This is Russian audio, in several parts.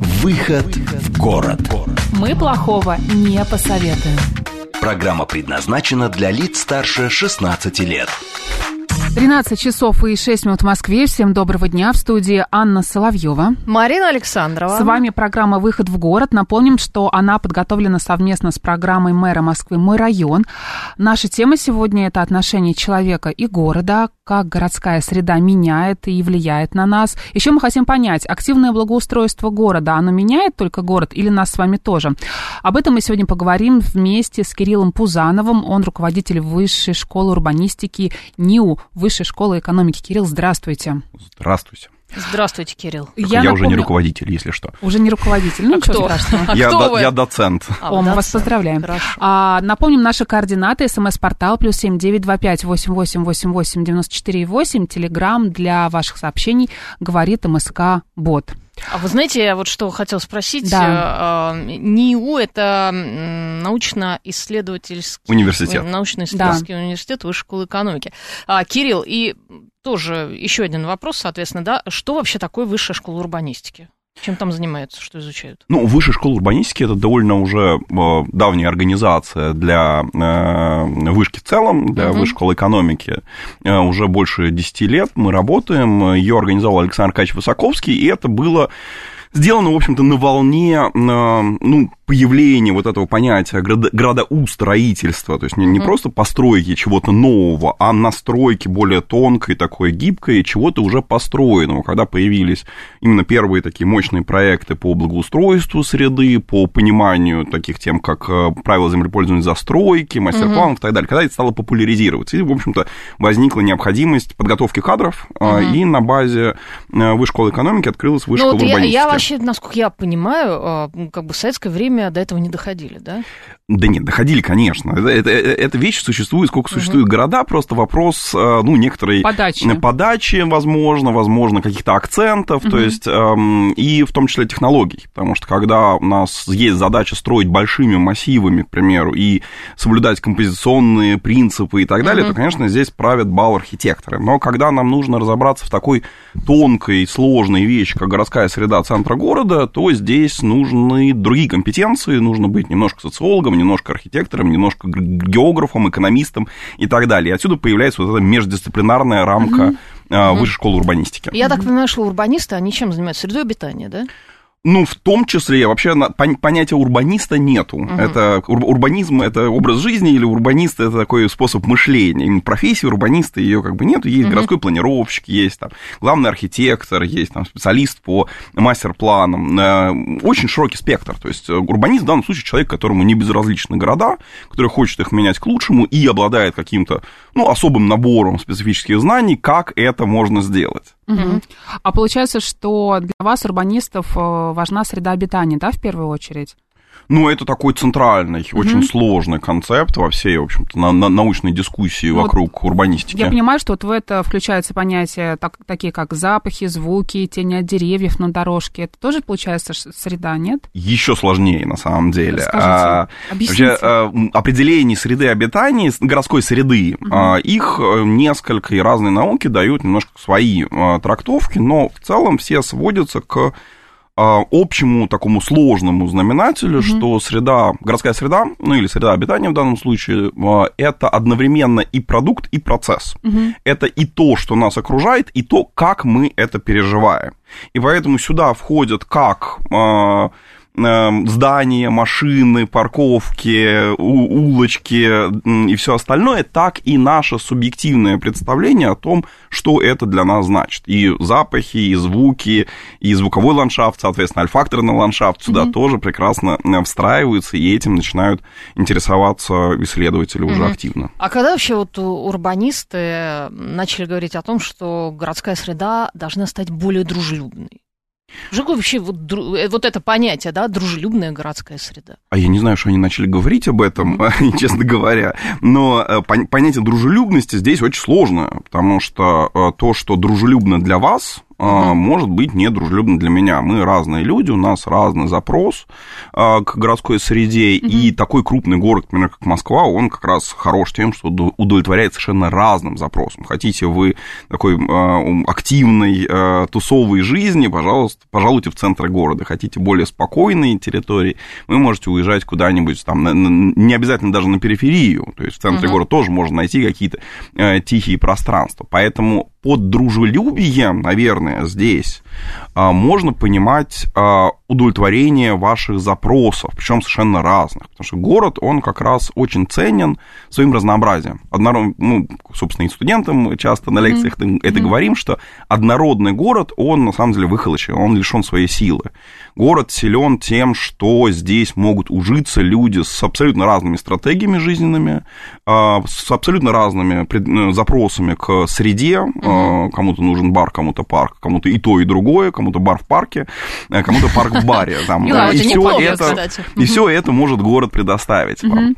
«Выход в город». Мы плохого не посоветуем. Программа предназначена для лиц старше 16 лет. 13 часов и 6 минут в Москве. Всем доброго дня. В студии Анна Соловьева. Марина Александрова. С вами программа «Выход в город». Напомним, что она подготовлена совместно с программой мэра Москвы «Мой район». Наша тема сегодня – это отношение человека и города, как городская среда меняет и влияет на нас. Еще мы хотим понять, активное благоустройство города, оно меняет только город или нас с вами тоже? Об этом мы сегодня поговорим вместе с Кириллом Пузановым. Он руководитель Высшей школы урбанистики НИУ, Высшей школы экономики. Кирилл, здравствуйте. Здравствуйте. Здравствуйте, Кирилл. Я, я уже не руководитель, если что. Уже не руководитель. Ну, а ничего кто? страшного. А я, кто до, вы? я доцент. О, А, мы доцент. вас поздравляем. Хорошо. А, напомним наши координаты. СМС-портал плюс семь девять два пять восемь восемь восемь восемь девяносто четыре восемь. Телеграмм для ваших сообщений говорит МСК Бот. А вы знаете, я вот что хотел спросить. Да. Э, э, НИУ – это научно-исследовательский... Университет. Научно-исследовательский университет Высшей школы экономики. А, Кирилл, и тоже еще один вопрос, соответственно, да. Что вообще такое Высшая школа урбанистики? Чем там занимаются, что изучают? Ну, Высшая школа урбанистики это довольно уже э, давняя организация для э, вышки в целом, для Мгм. Высшей школы экономики. Э, уже больше 10 лет мы работаем. Ее организовал Александр Аркадьевич Высоковский, и это было сделано, в общем-то, на волне, ну, появления вот этого понятия градоустроительства, то есть не, не просто постройки чего-то нового, а настройки более тонкой, такой гибкой, чего-то уже построенного, когда появились именно первые такие мощные проекты по благоустройству среды, по пониманию таких тем, как э, правила землепользования застройки, мастер-планов и так далее, когда это стало популяризироваться. И, в общем-то, возникла необходимость подготовки кадров, Мгм. и на базе э, Высшей школы экономики открылась Высшая ну, школа вот я, урбанистики. я вообще, насколько я понимаю, э, как бы в советское время до этого не доходили, да? Да нет, доходили, конечно. Это, это, эта вещь существует, сколько существует города, просто вопрос, э, ну, некоторой Подачи. подачи, возможно, возможно, каких-то акцентов, то есть, эм, и в том числе технологий, потому что когда у нас есть задача строить большими массивами, к примеру, и соблюдать композиционные принципы и так далее, Мгм. то, конечно, здесь правят бал архитекторы. Но когда нам нужно разобраться в такой тонкой, сложной вещи, как городская среда центра города, то здесь нужны другие компетенции, нужно быть немножко социологом, немножко архитектором, немножко географом, экономистом и так далее. И отсюда появляется вот эта междисциплинарная рамка а, Высшей школы урбанистики. Я так понимаю, что урбанисты, они чем занимаются? Средой обитания, да? Ну, в том числе, вообще понятия урбаниста нету. Это ур- урбанизм это образ жизни или урбанист это такой способ мышления. Именно профессия урбаниста ее как бы нету. Есть городской планировщик, есть там главный архитектор, есть там специалист по мастер-планам. Э, Очень широкий спектр. То есть э, урбанист в данном случае человек, которому не безразличны города, который хочет их менять к лучшему и обладает каким-то ну, особым набором специфических знаний, как это можно сделать. Мгм. А получается, что для вас, урбанистов, э, важна среда обитания, да, в первую очередь? Ну, это такой центральный, очень сложный концепт во всей, в общем-то, на- на- научной дискуссии Вот вокруг урбанистики. Я понимаю, что вот в это включаются понятия так- такие, как запахи, звуки, тени от деревьев на дорожке. Это тоже, получается, среда, нет? Еще сложнее, на самом деле. Расскажите, А, объясните. Вообще, а, определение среды обитания, городской среды, а, их э, несколько, и разные науки дают немножко свои а, трактовки, но в целом все сводятся к общему такому сложному знаменателю, что среда, городская среда, ну или среда обитания в данном случае, а, это одновременно и продукт, и процесс. Это и то, что нас окружает, и то, как мы это переживаем. И поэтому сюда входят как а, здания, машины, парковки, улочки и все остальное, так и наше субъективное представление о том, что это для нас значит. И запахи, и звуки, и звуковой ландшафт, соответственно, альфакторный ландшафт сюда тоже прекрасно встраиваются, и этим начинают интересоваться исследователи уже Мгм. активно. А когда вообще вот урбанисты начали говорить о том, что городская среда должна стать более дружелюбной? Такое вообще вот, э, вот это понятие, да, дружелюбная городская среда? А я не знаю, что они начали говорить об этом, честно говоря. Но э, пон- понятие дружелюбности здесь очень сложно, потому что э, то, что дружелюбно для вас, может быть недружелюбно для меня. Мы разные люди, у нас разный запрос э, к городской среде, и такой крупный город, например, как Москва, он как раз хорош тем, что уд- удовлетворяет совершенно разным запросам. Хотите вы такой э, активной тусовой жизни, пожалуйста, пожалуйте в центр города. Хотите более спокойные территории, вы можете уезжать куда-нибудь там, не обязательно даже на периферию, то есть в центре города тоже можно найти какие-то тихие пространства. Поэтому под дружелюбием, наверное, здесь а, можно понимать а, удовлетворение ваших запросов, причем совершенно разных. Потому что город, он как раз очень ценен своим разнообразием. Однород... Ну, собственно, и студентам часто на лекциях это, это говорим, что однородный город, он на самом деле выхолощен, он лишен своей силы. Город силен тем, что здесь могут ужиться люди с абсолютно разными стратегиями жизненными, а, с абсолютно разными ну, запросами к среде. А, Кому-то нужен бар, кому-то парк, кому-то и то, и другое, кому-то бар в парке, а кому-то парк в баре. Там, это и все это, кстати. и все это может город предоставить вам.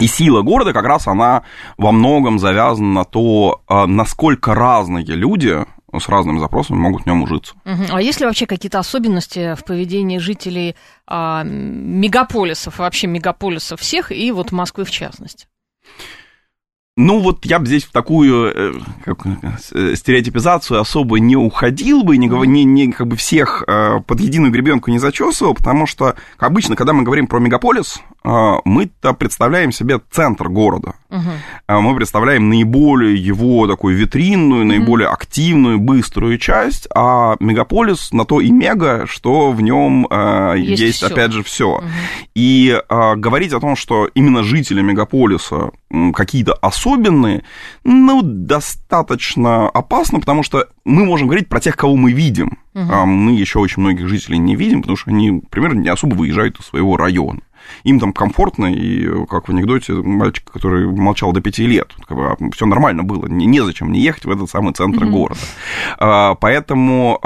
И сила города как раз она во многом завязана на то, насколько разные люди с разными запросами могут в нем ужиться. А есть ли вообще какие-то особенности в поведении жителей а, мегаполисов, вообще мегаполисов всех, и вот Москвы в частности? Ну, вот я бы здесь в такую э, как, э, стереотипизацию особо не уходил бы, не, не, не как бы всех э, под единую гребенку не зачесывал, потому что обычно, когда мы говорим про мегаполис, мы-то представляем себе центр города. Э, Мы представляем наиболее его такую витринную, наиболее активную, быструю часть, а мегаполис на то и мега, что в нем э, Есть есть, всё. опять же, все. И э, говорить о том, что именно жители мегаполиса какие-то особенные, ну, достаточно опасно, потому что мы можем говорить про тех, кого мы видим. А мы еще очень многих жителей не видим, потому что они, например, не особо выезжают из своего района. Им там комфортно, и как в анекдоте мальчик, который молчал до пяти лет, все нормально было, не- незачем не ехать в этот самый центр города. А, Поэтому,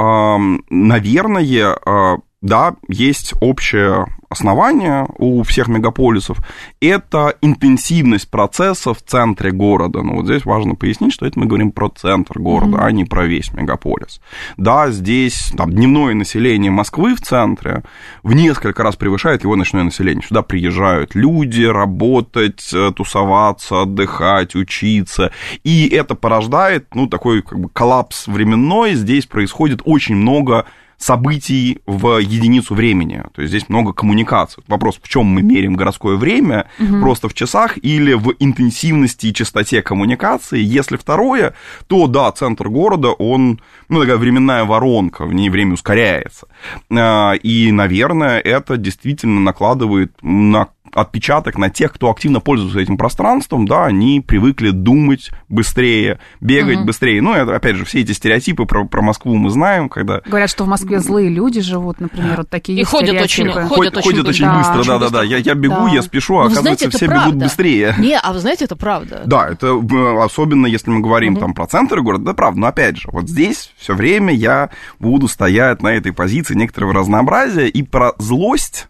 наверное, а, да, есть общее основание у всех мегаполисов. Это интенсивность процесса в центре города. Ну, вот здесь важно пояснить, что это мы говорим про центр города, а не про весь мегаполис. Да, здесь там, дневное население Москвы в центре в несколько раз превышает его ночное население. Сюда приезжают люди работать, э, тусоваться, отдыхать, учиться. И это порождает, ну, такой как бы коллапс временной. Здесь происходит очень много событий в единицу времени. То есть здесь много коммуникаций. Вопрос, в чем мы меряем городское время, просто в часах или в интенсивности и частоте коммуникации. Если второе, то да, центр города, он, ну, такая временная воронка, в ней время ускоряется. А, И, наверное, это действительно накладывает на отпечаток на тех, кто активно пользуется этим пространством, да, они привыкли думать быстрее, бегать быстрее. Ну, это, опять же, все эти стереотипы про, про Москву мы знаем, когда Говорят, что в Москве злые люди живут, например, вот такие И ходят очень- ходят ходят, ходят очень быстро. быстро, Да, очень да-да-да. Я, я бегу, Да. я спешу, а Ну, вы оказывается, знаете, все правда. бегут быстрее. Не, а вы знаете, это правда. Да, это э, особенно если мы говорим там про центр города, да, правда, но опять же, вот здесь все время я буду стоять на этой позиции некоторого разнообразия и про злость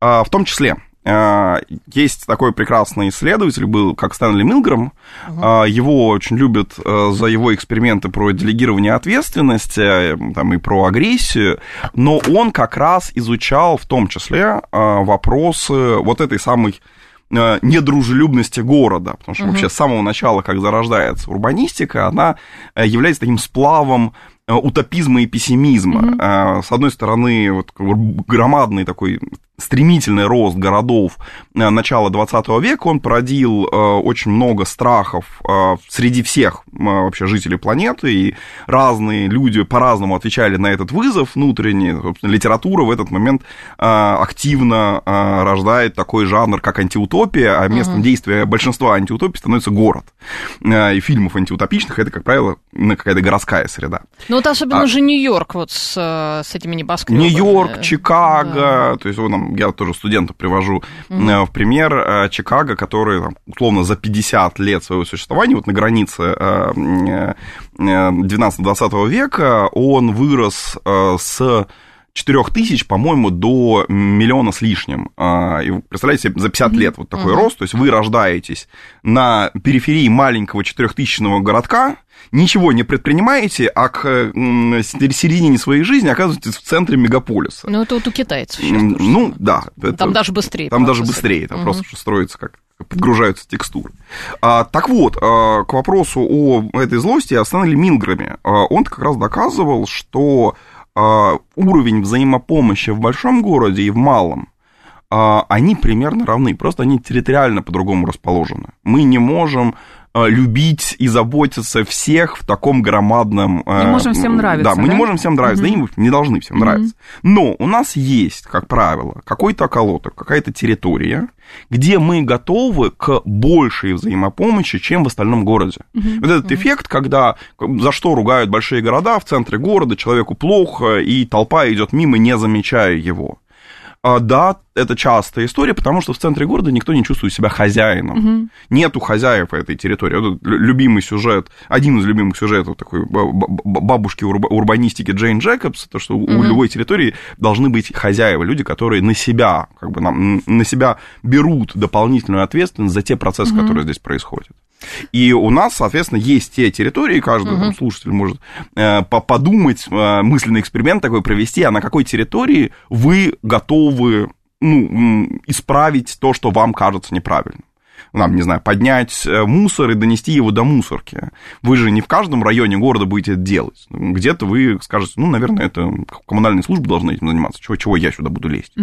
а, в том числе. А, Есть такой прекрасный исследователь, был как Стэнли Милграм. А, Его очень любят э, за его эксперименты про делегирование ответственности там, и про агрессию. Но он как раз изучал в том числе а, вопросы вот этой самой э, недружелюбности города, потому что вообще с самого начала, как зарождается урбанистика, она э, является таким сплавом утопизма и пессимизма. Э, С одной стороны, вот громадный такой стремительный рост городов э, начала 20 века, он породил э, очень много страхов э, среди всех вообще жителей планеты, и разные люди по-разному отвечали на этот вызов внутренний. Собственно, литература в этот момент активно рождает такой жанр, как антиутопия, а местом действия большинства антиутопий становится город. И фильмов антиутопичных это, как правило, ну, какая-то городская среда. Ну вот особенно А- же Нью-Йорк вот с, с этими небоскребами. Нью-Йорк, Да. Чикаго, то есть вот, там, я тоже студентов привожу э, в пример э, Чикаго, который там, условно за 50 лет своего существования, вот на границе э, э, 19-20 века, он вырос с 4 тысяч, по-моему, до миллиона с лишним. А, и представляете себе, за 50 лет вот такой рост, то есть вы рождаетесь на периферии маленького 4000 городка, ничего не предпринимаете, а к середине своей жизни оказываетесь в центре мегаполиса. Ну, это вот у китайцев сейчас. Тоже Ну, да. это- Там даже быстрее. Там даже быстрее, там Мгм. просто что строится как подгружаются текстуры. А, так вот, а, к вопросу о этой злости о Стэнли Милграме. А, он как раз доказывал, что уровень взаимопомощи в большом городе и в малом, а, они примерно равны, просто они территориально по-другому расположены. Мы не можем а, любить и заботиться всех в таком громадном... а, Не можем всем нравиться, Да, мы да? не можем всем нравиться, да и не должны всем нравиться. Но у нас есть, как правило, какой-то околоток, какая-то территория, где мы готовы к большей взаимопомощи, чем в остальном городе. Вот этот эффект, когда за что ругают большие города в центре города, человеку плохо, и толпа идет мимо, не замечая его. А, Да, это частая история, потому что в центре города никто не чувствует себя хозяином. Нету хозяев этой территории. Вот лю- любимый сюжет, один из любимых сюжетов такой ба- ба- ба- бабушки урба- урбанистики Джейн Джекобс, то, что у любой территории должны быть хозяева, люди, которые на себя, как бы, на, на себя берут дополнительную ответственность за те процессы, которые здесь происходят. И у нас, соответственно, есть те территории, каждый там, слушатель может э, по- подумать, э, мысленный эксперимент такой провести, а на какой территории вы готовы ну, исправить то, что вам кажется неправильным. Нам, не знаю, поднять э, мусор и донести его до мусорки. Вы же не в каждом районе города будете это делать. Где-то вы скажете, ну, наверное, это коммунальные службы должны этим заниматься. Чего, чего я сюда буду лезть?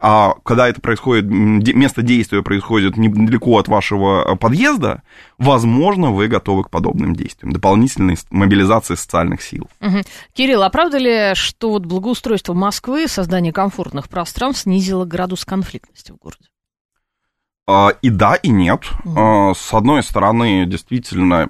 А когда это происходит, место действия происходит недалеко от вашего э, подъезда, возможно, вы готовы к подобным действиям. Дополнительной мобилизации социальных сил. Мгм. Кирилл, а правда ли, что вот благоустройство Москвы, создание комфортных пространств снизило градус конфликтности в городе? А, И да, и нет. А, С одной стороны, действительно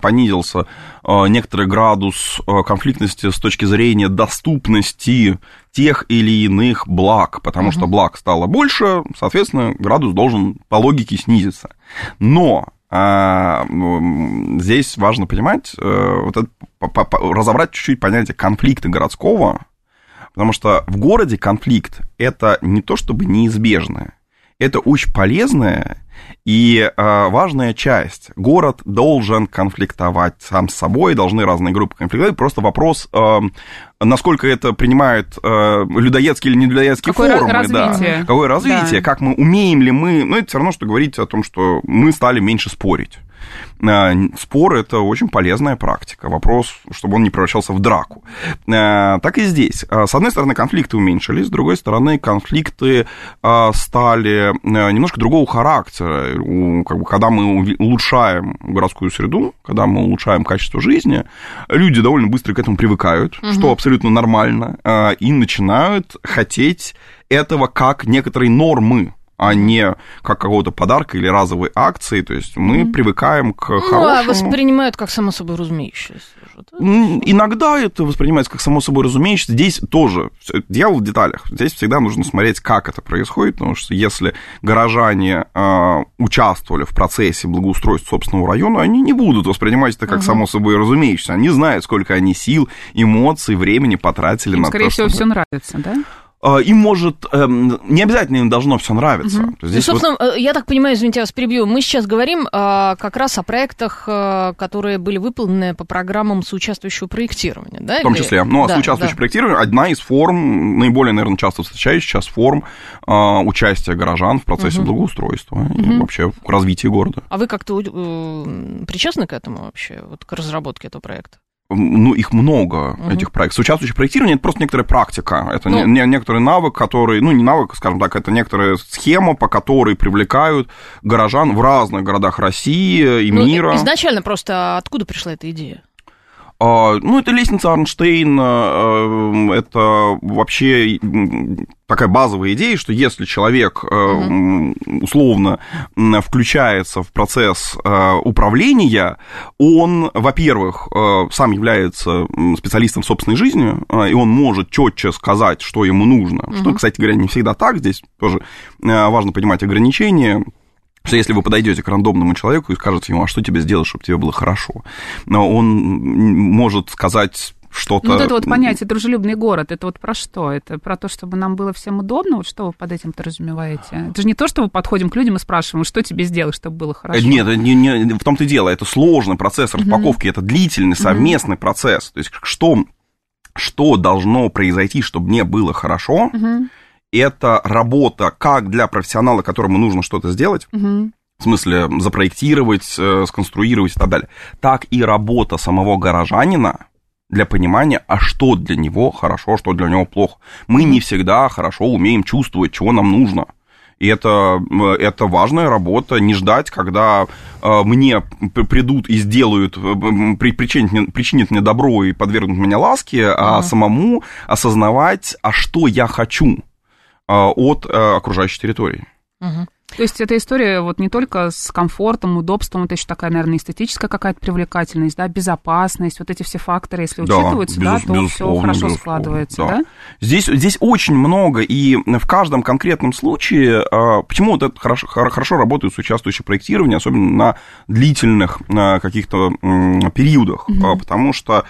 понизился а, некоторый градус конфликтности с точки зрения доступности тех или иных благ, потому что благ стало больше, соответственно, градус должен по логике снизиться. Но а, здесь важно понимать, э, вот это, разобрать чуть-чуть понятие конфликта городского, потому что в городе конфликт это не то чтобы неизбежное, это очень полезная и э, важная часть. Город должен конфликтовать сам с собой, должны разные группы конфликтовать. Просто вопрос, э, насколько это принимает э, людоедские или не людоедские Какое формы. развитие. Да. Какое развитие, Да. как мы умеем ли мы... Ну, это все равно, что говорить о том, что мы стали меньше спорить. Э, Спор – это очень полезная практика. Вопрос, чтобы он не превращался в драку. Э, Так и здесь. Э, С одной стороны, конфликты уменьшились, с другой стороны, конфликты стали немножко другого характера. Как бы, Когда мы улучшаем городскую среду, когда мы улучшаем качество жизни, люди довольно быстро к этому привыкают, что абсолютно нормально, и начинают хотеть этого как некоторой нормы а не как какого-то подарка или разовой акции. То есть мы привыкаем к Ну, а хорошему. воспринимают как само собой разумеющееся. Иногда это воспринимается как само собой разумеющееся. Здесь тоже дьявол в деталях. Здесь всегда нужно смотреть, как это происходит, потому что если горожане э, участвовали в процессе благоустройства собственного района, они не будут воспринимать это как само собой разумеющееся. Они знают, сколько они сил, эмоций, времени потратили Им, на скорее то, всего, чтобы- все нравится, да? А, им может, эм, не обязательно им должно все нравиться. Ну, Здесь вот- собственно, э, я так понимаю, извините, я вас перебью. Мы сейчас говорим а, как раз о проектах, которые были выполнены по программам соучаствующего проектирования, да? В том числе. Ну, а Да, соучаствующее да. проектирование одна из форм, наиболее, наверное, часто встречающаяся сейчас форм участия горожан в процессе благоустройства и вообще к развитию города. А вы как-то э, причастны к этому вообще, вот к разработке этого проекта? Ну, их много, этих проектов. Соучаствующее проектирование – это просто некоторая практика. Это Ну. не, не- некоторый навык, который, ну, не навык, скажем так, это некоторая схема, по которой привлекают горожан в разных городах России и Ну, мира. изначально просто откуда пришла эта идея? А, Ну, это лестница Арнштейна, э, это вообще такая базовая идея, что если человек э, условно включается в процесс э, управления, он, во-первых, э, сам является специалистом в собственной жизни, и он может четче сказать, что ему нужно. Что, кстати говоря, не всегда так. Здесь тоже важно понимать ограничения что если вы подойдете к рандомному человеку и скажете ему, а что тебе сделать, чтобы тебе было хорошо, но он может сказать что-то... Ну, вот это вот понятие дружелюбный город, это вот про что? Это про то, чтобы нам было всем удобно? Вот что вы под этим подразумеваете? Это же не то, что мы подходим к людям и спрашиваем, что тебе сделать, чтобы было хорошо. Нет, не, не, в том-то и дело, это сложный процесс распаковки, uh-huh. это длительный совместный uh-huh. процесс. То есть что, что должно произойти, чтобы мне было хорошо, uh-huh. это работа как для профессионала, которому нужно что-то сделать, uh-huh в смысле запроектировать, э, сконструировать и так далее, так и работа самого горожанина для понимания, а что для него хорошо, что для него плохо. Мы не всегда хорошо умеем чувствовать, чего нам нужно. И это, э, это важная работа, не ждать, когда э, мне придут и сделают, причинят, причинят мне добро и подвергнут меня ласке, а самому осознавать, а что я хочу от окружающей территории. Uh-huh. То есть эта история вот не только с комфортом, удобством, это еще такая, наверное, эстетическая какая-то привлекательность, да, безопасность, вот эти все факторы, если да, учитываются, безус, да, то все хорошо складывается, да. да? Здесь, здесь очень много, и в каждом конкретном случае, а, почему вот это хорошо, хорошо работает участвующее проектирование, особенно на длительных каких-то периодах, угу. потому что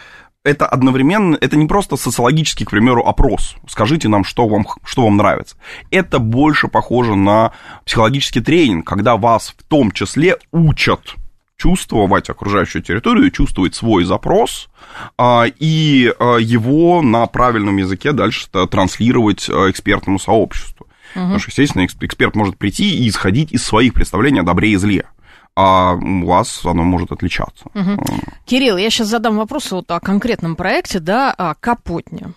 это одновременно, это не просто социологический, к примеру, опрос. Скажите нам, что вам, что вам нравится. Это больше похоже на психологический тренинг, когда вас в том числе учат чувствовать окружающую территорию, чувствовать свой запрос а, и а, его на правильном языке дальше транслировать а, экспертному сообществу. Угу. Потому что, естественно, эксперт может прийти и исходить из своих представлений о добре и зле а у вас оно может отличаться. Угу. Кирилл, я сейчас задам вопрос вот о конкретном проекте, да, о Капотне.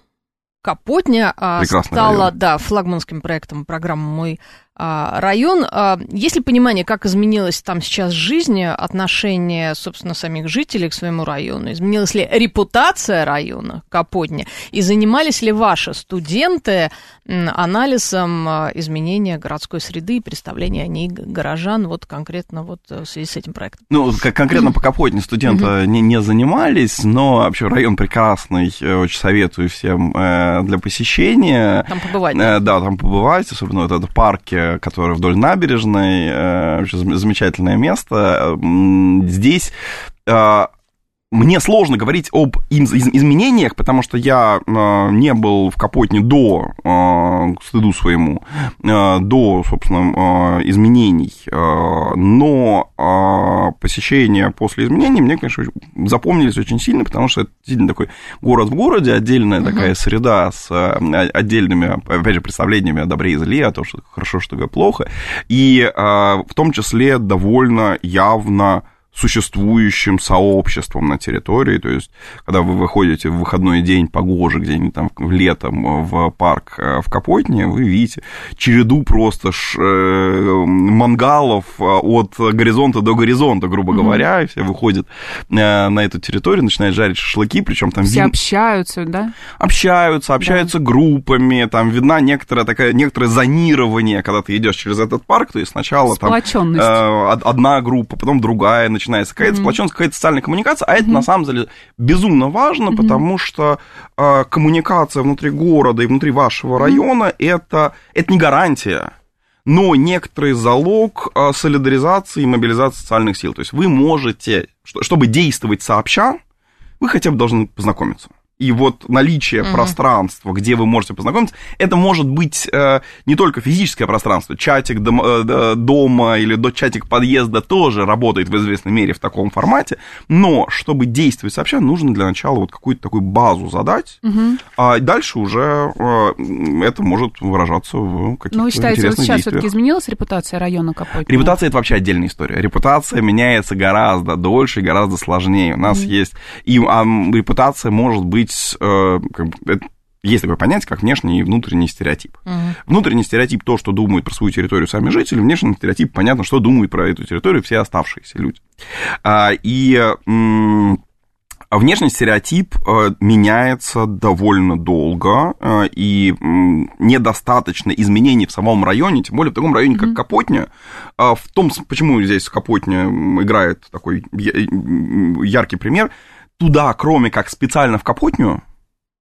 Капотня а, стала, район. да, флагманским проектом программы «Мой район. А, есть ли понимание, как изменилась там сейчас жизнь, отношение, собственно, самих жителей к своему району? Изменилась ли репутация района Капотня? И занимались ли ваши студенты анализом а, изменения городской среды и представления о ней горожан вот конкретно вот э, в связи с этим проектом? Ну, конкретно по Капотне студенты mm-hmm. не, не занимались, но вообще район прекрасный, э, очень советую всем э, для посещения. Там побывать. Да, да там побывать, особенно вот это парки которая вдоль набережной, э, замечательное место. Здесь э, мне сложно говорить об изменениях, потому что я э, не был в Капотне до, э, стыду своему, э, до, собственно, изменений. Но посещения после изменений мне, конечно, запомнились очень сильно, потому что это действительно такой город в городе, отдельная uh-huh. такая среда с отдельными, опять же, представлениями о добре и зле, о том, что хорошо, что плохо, и в том числе довольно явно существующим сообществом на территории. То есть, когда вы выходите в выходной день погоже где-нибудь там летом в парк э, в Капотне, вы видите череду просто ш, э, мангалов э, от горизонта до горизонта, грубо mm-hmm. говоря, и все выходят э, на эту территорию, начинают жарить шашлыки, причем там... Все вид... общаются, да? Общаются, общаются да. группами, там видна некоторая такая, некоторое зонирование, когда ты идешь через этот парк, то есть сначала там э, одна группа, потом другая, начинается какая-то mm-hmm. сплоченность, какая-то социальная коммуникация, а mm-hmm. это на самом деле безумно важно, mm-hmm. потому что э, коммуникация внутри города и внутри вашего района mm-hmm. это, это не гарантия но некоторый залог э, солидаризации и мобилизации социальных сил. То есть вы можете, чтобы действовать сообща, вы хотя бы должны познакомиться и вот наличие угу. пространства, где вы можете познакомиться, это может быть э, не только физическое пространство, чатик дом, э, дома или до чатик подъезда тоже работает в известной мере в таком формате, но чтобы действовать сообща, нужно для начала вот какую-то такую базу задать, угу. а дальше уже э, это может выражаться в каких-то Ну, вы считаете, вот сейчас все-таки изменилась репутация района Капотня? Репутация это вообще отдельная история. Репутация меняется гораздо дольше и гораздо сложнее. У нас угу. есть и а, репутация может быть быть, э, есть такое понятие, как внешний и внутренний стереотип. Угу. Внутренний стереотип то, что думают про свою территорию сами жители, внешний стереотип понятно, что думают про эту территорию все оставшиеся люди. А, и внешний стереотип э, меняется довольно долго, э, и недостаточно изменений в самом районе, тем более в таком районе, как Капотня. В том, почему здесь Капотня играет такой яркий пример – туда, кроме как специально в Капотню,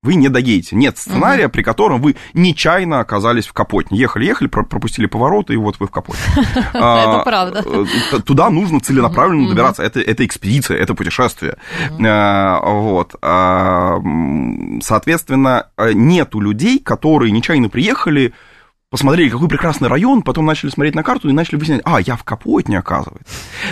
вы не доедете. Нет сценария, угу. при котором вы нечаянно оказались в Капотне. Ехали-ехали, пропустили повороты, и вот вы в Капотне. Это а, правда. Э, туда нужно целенаправленно добираться. Это экспедиция, это путешествие. А, вот. А, соответственно, нету людей, которые нечаянно приехали, посмотрели, какой прекрасный район, потом начали смотреть на карту и начали выяснять, а, я в Капотне, оказывается.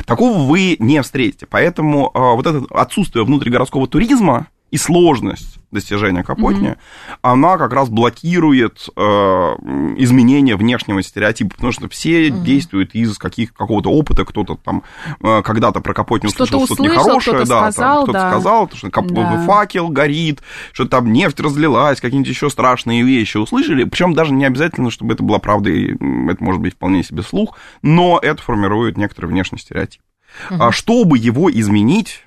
Такого вы не встретите. Поэтому вот это отсутствие внутригородского туризма и сложность достижения Капотни, mm-hmm. она как раз блокирует э, изменение внешнего стереотипа, потому что все mm-hmm. действуют из каких, какого-то опыта, кто-то там э, когда-то про Капотни услышал что-то, нехорошее, да, сказал, там, кто-то да. сказал, что кап- да. факел горит, что там нефть разлилась, какие-нибудь еще страшные вещи услышали, причем даже не обязательно, чтобы это была правда, и это может быть вполне себе слух, но это формирует некоторый внешний стереотип. Mm-hmm. А чтобы его изменить,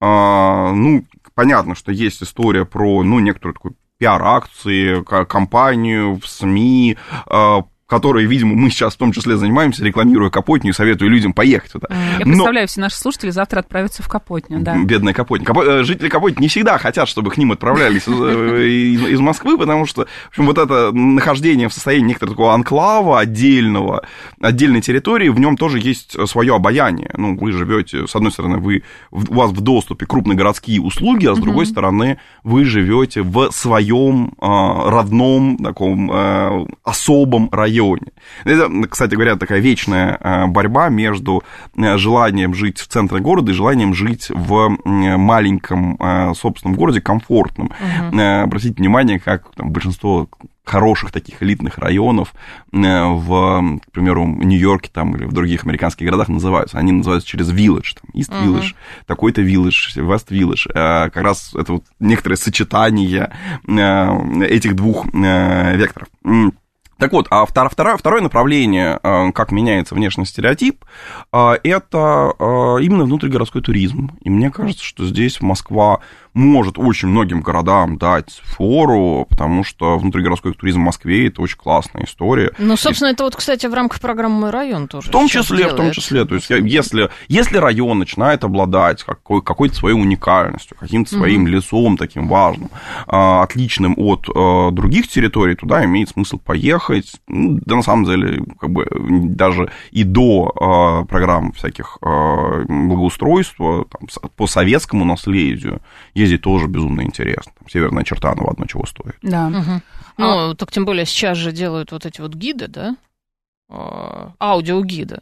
а, ну, понятно, что есть история про, ну, некоторую такую пиар-акции, компанию в СМИ, а, которой, видимо, мы сейчас в том числе занимаемся, рекламируя Капотню и советую людям поехать туда. Я Но... представляю, все наши слушатели завтра отправятся в Капотню, да. Бедная Капотня. Капо... Э, жители Капотни не всегда хотят, чтобы к ним отправлялись э, из, из Москвы, потому что, в общем, вот это нахождение в состоянии некоторого такого анклава отдельного, отдельной территории, в нем тоже есть свое обаяние. Ну, вы живете, с одной стороны, вы, у вас в доступе крупные городские услуги, а с другой стороны, вы живете в своем э, родном таком особом районе регионе. Это, кстати говоря, такая вечная э, борьба между э, желанием жить в центре города и желанием жить в маленьком э, собственном городе комфортном. Угу. Обратите внимание, как там, большинство хороших таких элитных районов в, к примеру, Нью-Йорке там, или в других американских городах называются. Они называются через village, там, East Village, uh-huh. такой-то village, West Village. Как раз это вот некоторое сочетание этих двух векторов. Так вот, а второе, второе направление, э, как меняется внешний стереотип, э, это э, именно внутригородской туризм. И мне кажется, что здесь Москва может очень многим городам дать фору, потому что внутригородской туризм в Москве это очень классная история. Ну, собственно, и... это вот, кстати, в рамках программы «Мой район» тоже. В том числе, делает. в том числе. То есть, если, если район начинает обладать какой, какой-то своей уникальностью, каким-то своим mm-hmm. лесом таким важным, а, отличным от а, других территорий, туда имеет смысл поехать. Ну, да, на самом деле, как бы даже и до а, программ всяких благоустройства там, по советскому наследию ездить тоже безумно интересно. Там, Северная черта, ну одно чего стоит. Да. Угу. Ну, а... так тем более сейчас же делают вот эти вот гиды, да? А, аудиогиды.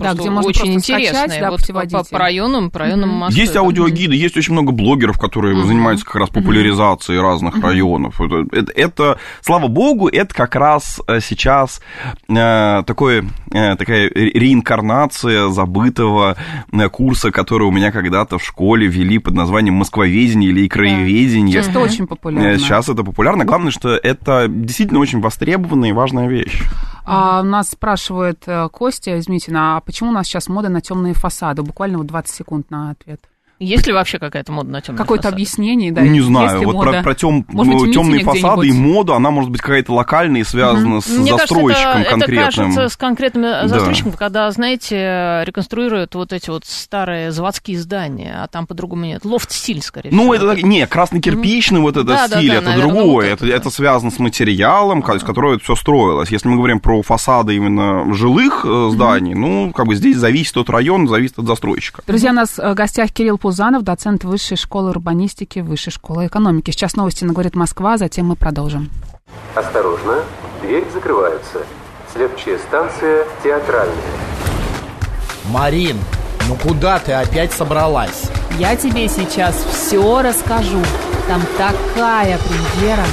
Да, где можно очень интересные. Да, вот по, по районам, по районам mm-hmm. Москвы. Есть аудиогиды, есть очень много блогеров, которые mm-hmm. занимаются как раз популяризацией mm-hmm. разных mm-hmm. районов. Это, это, это, слава богу, это как раз э, сейчас э, такое, э, такая реинкарнация забытого э, курса, который у меня когда-то в школе вели под названием «Москвоведение» или «Краеведение». Сейчас это очень популярно. Сейчас это популярно. Главное, что это действительно очень востребованная и важная вещь. А, нас спрашивает э, Костя извините, а почему у нас сейчас мода на темные фасады? Буквально вот 20 секунд на ответ. Есть ли вообще какая-то мода на темные Какое-то объяснение, да? Не знаю, вот мода? про, про тем, быть, темные фасады и моду, она может быть какая-то локальная и связана угу. с Мне застройщиком кажется, это, конкретным. Это кажется с конкретным да. застройщиком, когда, знаете, реконструируют вот эти вот старые заводские здания, а там по-другому нет. Лофт-стиль, скорее ну, всего. Ну, это, не, красно-кирпичный вот этот да, стиль, да, да, это наверное, другое. Вот это, это, это связано с материалом, из которого это все строилось. Если мы говорим про фасады именно жилых э, зданий, угу. ну, как бы здесь зависит от района, зависит от застройщика. Друзья, у нас в гостях Кирилл Пузанов, доцент Высшей школы урбанистики, Высшей школы экономики. Сейчас новости на «Говорит Москва», затем мы продолжим. Осторожно, дверь закрывается. Следующая станция «Театральная». Марин, ну куда ты опять собралась? Я тебе сейчас все расскажу. Там такая премьера.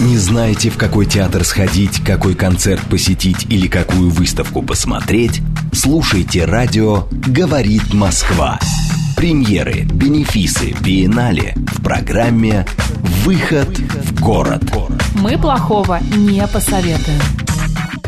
Не знаете, в какой театр сходить, какой концерт посетить или какую выставку посмотреть? Слушайте радио «Говорит Москва». Премьеры, бенефисы, биеннале в программе «Выход в город». Мы плохого не посоветуем.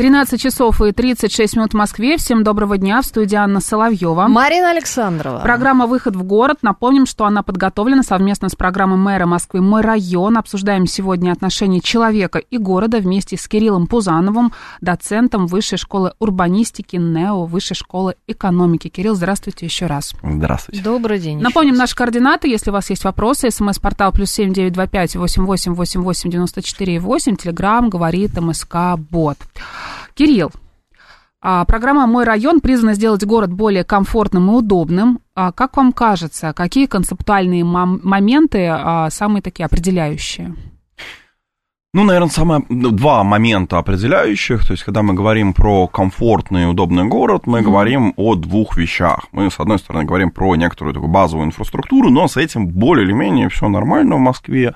13 часов и 36 минут в Москве. Всем доброго дня. В студии Анна Соловьева. Марина Александрова. Программа «Выход в город». Напомним, что она подготовлена совместно с программой мэра Москвы «Мой район». Обсуждаем сегодня отношения человека и города вместе с Кириллом Пузановым, доцентом Высшей школы урбанистики НЕО, Высшей школы экономики. Кирилл, здравствуйте еще раз. Здравствуйте. Добрый день. Напомним наши координаты. Если у вас есть вопросы, смс-портал плюс семь девять два пять восемь восемь восемь восемь девяносто четыре восемь. Телеграмм говорит МСК Бот. Кирилл, а, программа «Мой район» призвана сделать город более комфортным и удобным. А как вам кажется, какие концептуальные моменты а, самые такие определяющие? Ну, наверное, самое, два момента определяющих. То есть, когда мы говорим про комфортный и удобный город, мы mm-hmm. говорим о двух вещах. Мы, с одной стороны, говорим про некоторую такую базовую инфраструктуру, но с этим более или менее все нормально в Москве.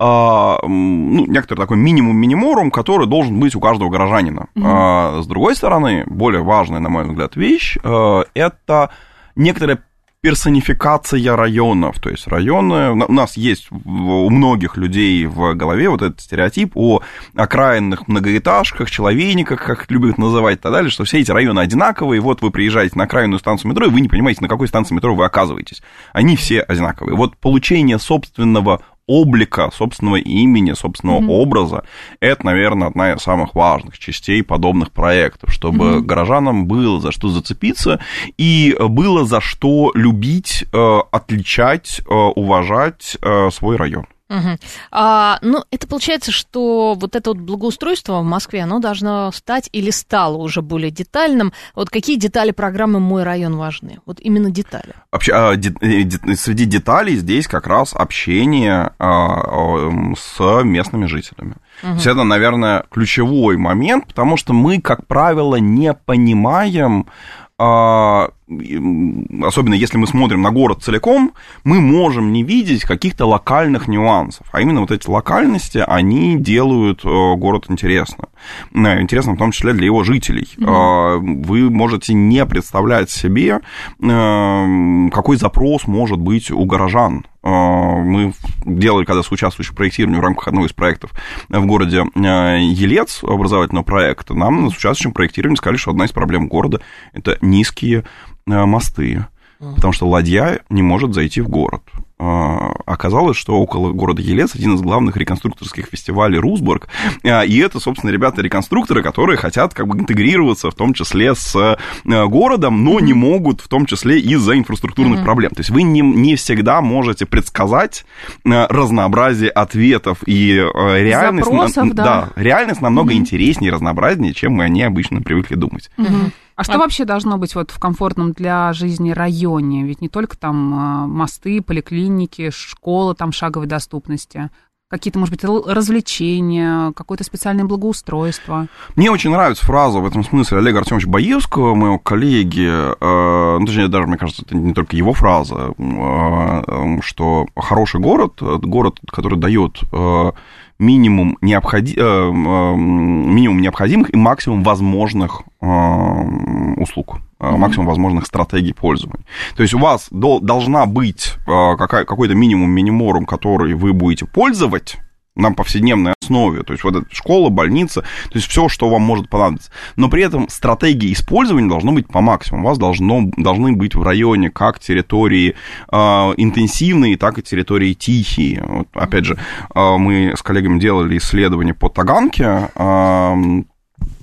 А, ну, некоторый такой минимум-миниморум, который должен быть у каждого горожанина. Mm-hmm. А, с другой стороны, более важная, на мой взгляд, вещь, а, это некоторая персонификация районов. То есть районы... У нас есть у многих людей в голове вот этот стереотип о окраинных многоэтажках, человейниках, как любят называть и так далее, что все эти районы одинаковые, вот вы приезжаете на окраинную станцию метро, и вы не понимаете, на какой станции метро вы оказываетесь. Они все одинаковые. Вот получение собственного облика, собственного имени, собственного mm-hmm. образа, это, наверное, одна из самых важных частей подобных проектов, чтобы mm-hmm. горожанам было за что зацепиться и было за что любить, э, отличать, э, уважать э, свой район. Угу. А, ну, это получается, что вот это вот благоустройство в Москве, оно должно стать или стало уже более детальным. Вот какие детали программы «Мой район» важны? Вот именно детали. Вообще, а, э, среди деталей здесь как раз общение а, с местными жителями. Угу. То есть это, наверное, ключевой момент, потому что мы, как правило, не понимаем а, особенно если мы смотрим на город целиком, мы можем не видеть каких-то локальных нюансов. А именно вот эти локальности, они делают э, город интересным. Э, интересным в том числе для его жителей. Mm-hmm. Вы можете не представлять себе, какой запрос может быть у горожан мы делали, когда соучаствующие в проектировании в рамках одного из проектов в городе Елец, образовательного проекта, нам на соучаствующем проектировании сказали, что одна из проблем города – это низкие Э, мосты, потому что ладья не может зайти в город. А, оказалось, что около города Елец один из главных реконструкторских фестивалей Русбург, а, и это, собственно, ребята-реконструкторы, которые хотят как бы интегрироваться в том числе с э, городом, но не могут в том числе из-за инфраструктурных mm-hmm. проблем. То есть вы не, не всегда можете предсказать э, разнообразие ответов и реальность, Запросов, на, да. Да, реальность намного mm-hmm. интереснее и разнообразнее, чем мы они обычно привыкли думать. Mm-hmm. А что а... вообще должно быть вот в комфортном для жизни районе? Ведь не только там а, мосты, поликлиники, школы там шаговой доступности какие-то, может быть, развлечения, какое-то специальное благоустройство. Мне очень нравится фраза в этом смысле Олега Артемовича Баевского, моего коллеги, э, ну, точнее, даже, мне кажется, это не только его фраза, э, что хороший город, город, который дает э, минимум, необходи... Э, э, минимум необходимых и максимум возможных э, услуг, максимум возможных стратегий пользования. То есть у вас должна быть какой-то минимум миниморум, который вы будете пользовать, на повседневной основе, то есть вот эта школа, больница, то есть все, что вам может понадобиться. Но при этом стратегия использования должна быть по максимуму. У вас должно, должны быть в районе как территории э, интенсивные, так и территории тихие. Вот, опять же, э, мы с коллегами делали исследование по Таганке, э,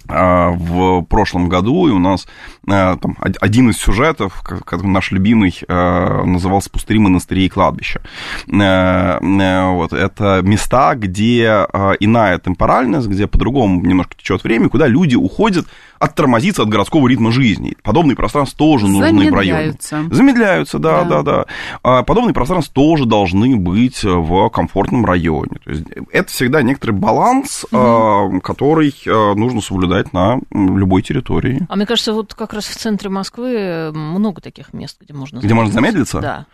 в прошлом году, и у нас там, один из сюжетов, наш любимый, назывался «Пустыри, монастыри и кладбища». Вот, это места, где иная темпоральность, где по-другому немножко течет время, куда люди уходят оттормозиться от городского ритма жизни. Подобные пространства тоже нужны в районе. Замедляются, да, да, да. да. Подобные пространства тоже должны быть в комфортном районе. То есть это всегда некоторый баланс, угу. который нужно соблюдать на любой территории. А мне кажется, вот как раз в центре Москвы много таких мест, где можно. Где можно замедлиться? Да.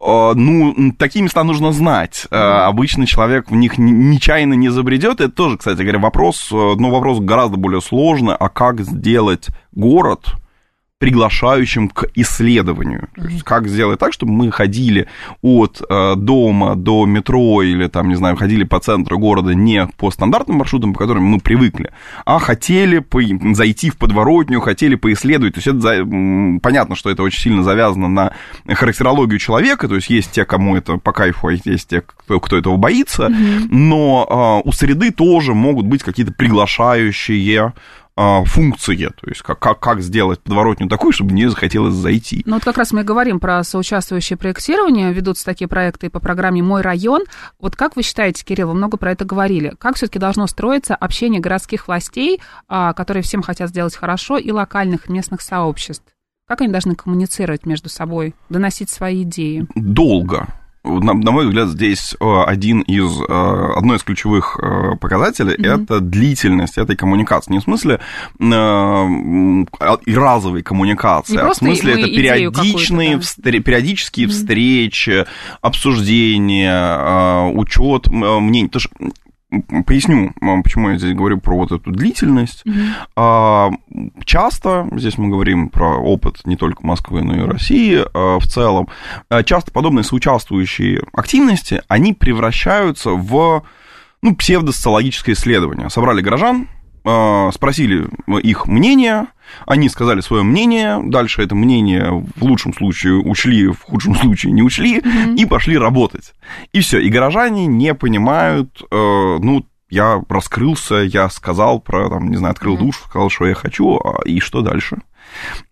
Ну, такие места нужно знать. Mm. Обычный человек в них нечаянно не забредет. Это тоже, кстати говоря, вопрос, но вопрос гораздо более сложный. А как сделать город приглашающим к исследованию. То есть как сделать так, чтобы мы ходили от э, дома до метро или там, не знаю, ходили по центру города не по стандартным маршрутам, по которым мы привыкли, а хотели по, зайти в подворотню, хотели поисследовать. То есть это за, понятно, что это очень сильно завязано на характерологию человека, то есть есть те, кому это по кайфу, а есть те, кто, кто этого боится, mm-hmm. но э, у среды тоже могут быть какие-то приглашающие функции, то есть как, как, как сделать подворотню такой, чтобы мне захотелось зайти. Ну вот как раз мы говорим про соучаствующее проектирование, ведутся такие проекты по программе «Мой район». Вот как вы считаете, Кирилл, вы много про это говорили, как все таки должно строиться общение городских властей, а, которые всем хотят сделать хорошо, и локальных местных сообществ? Как они должны коммуницировать между собой, доносить свои идеи? Долго на, на мой взгляд, здесь э, один из, э, одно из ключевых э, показателей mm-hmm. это длительность этой коммуникации. Не в смысле и разовой коммуникации, а в смысле это периодичные, встр- периодические mm-hmm. встречи, обсуждения, учет мнений. Потому что Поясню, почему я здесь говорю про вот эту длительность. Mm-hmm. Часто, здесь мы говорим про опыт не только Москвы, но и России а, в целом, а, часто подобные соучаствующие активности, они превращаются в ну, псевдосоциологическое исследование. Собрали горожан, спросили их мнение, они сказали свое мнение, дальше это мнение в лучшем случае учли, в худшем случае не учли, mm-hmm. и пошли работать. И все, и горожане не понимают, э, ну, я раскрылся, я сказал про, там, не знаю, открыл mm-hmm. душ, сказал, что я хочу, и что дальше?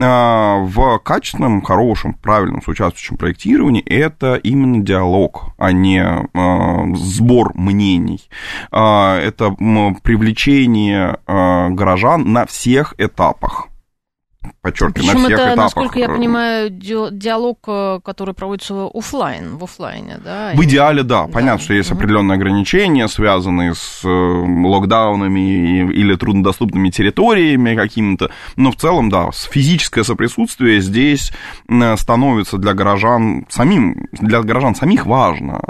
А, в качественном, хорошем, правильном соучаствующем проектировании это именно диалог, а не а, сбор мнений. А, это привлечение горожан на всех этапах подчеркиваю, Причем на всех это, этапах. насколько я понимаю, диалог, э, который проводится офлайн, в офлайне, да? В идеале, да. да. Понятно, что есть определенные ограничения, связанные с э, локдаунами или труднодоступными территориями какими-то, но в целом, да, физическое соприсутствие здесь становится для горожан самим, для горожан самих важно.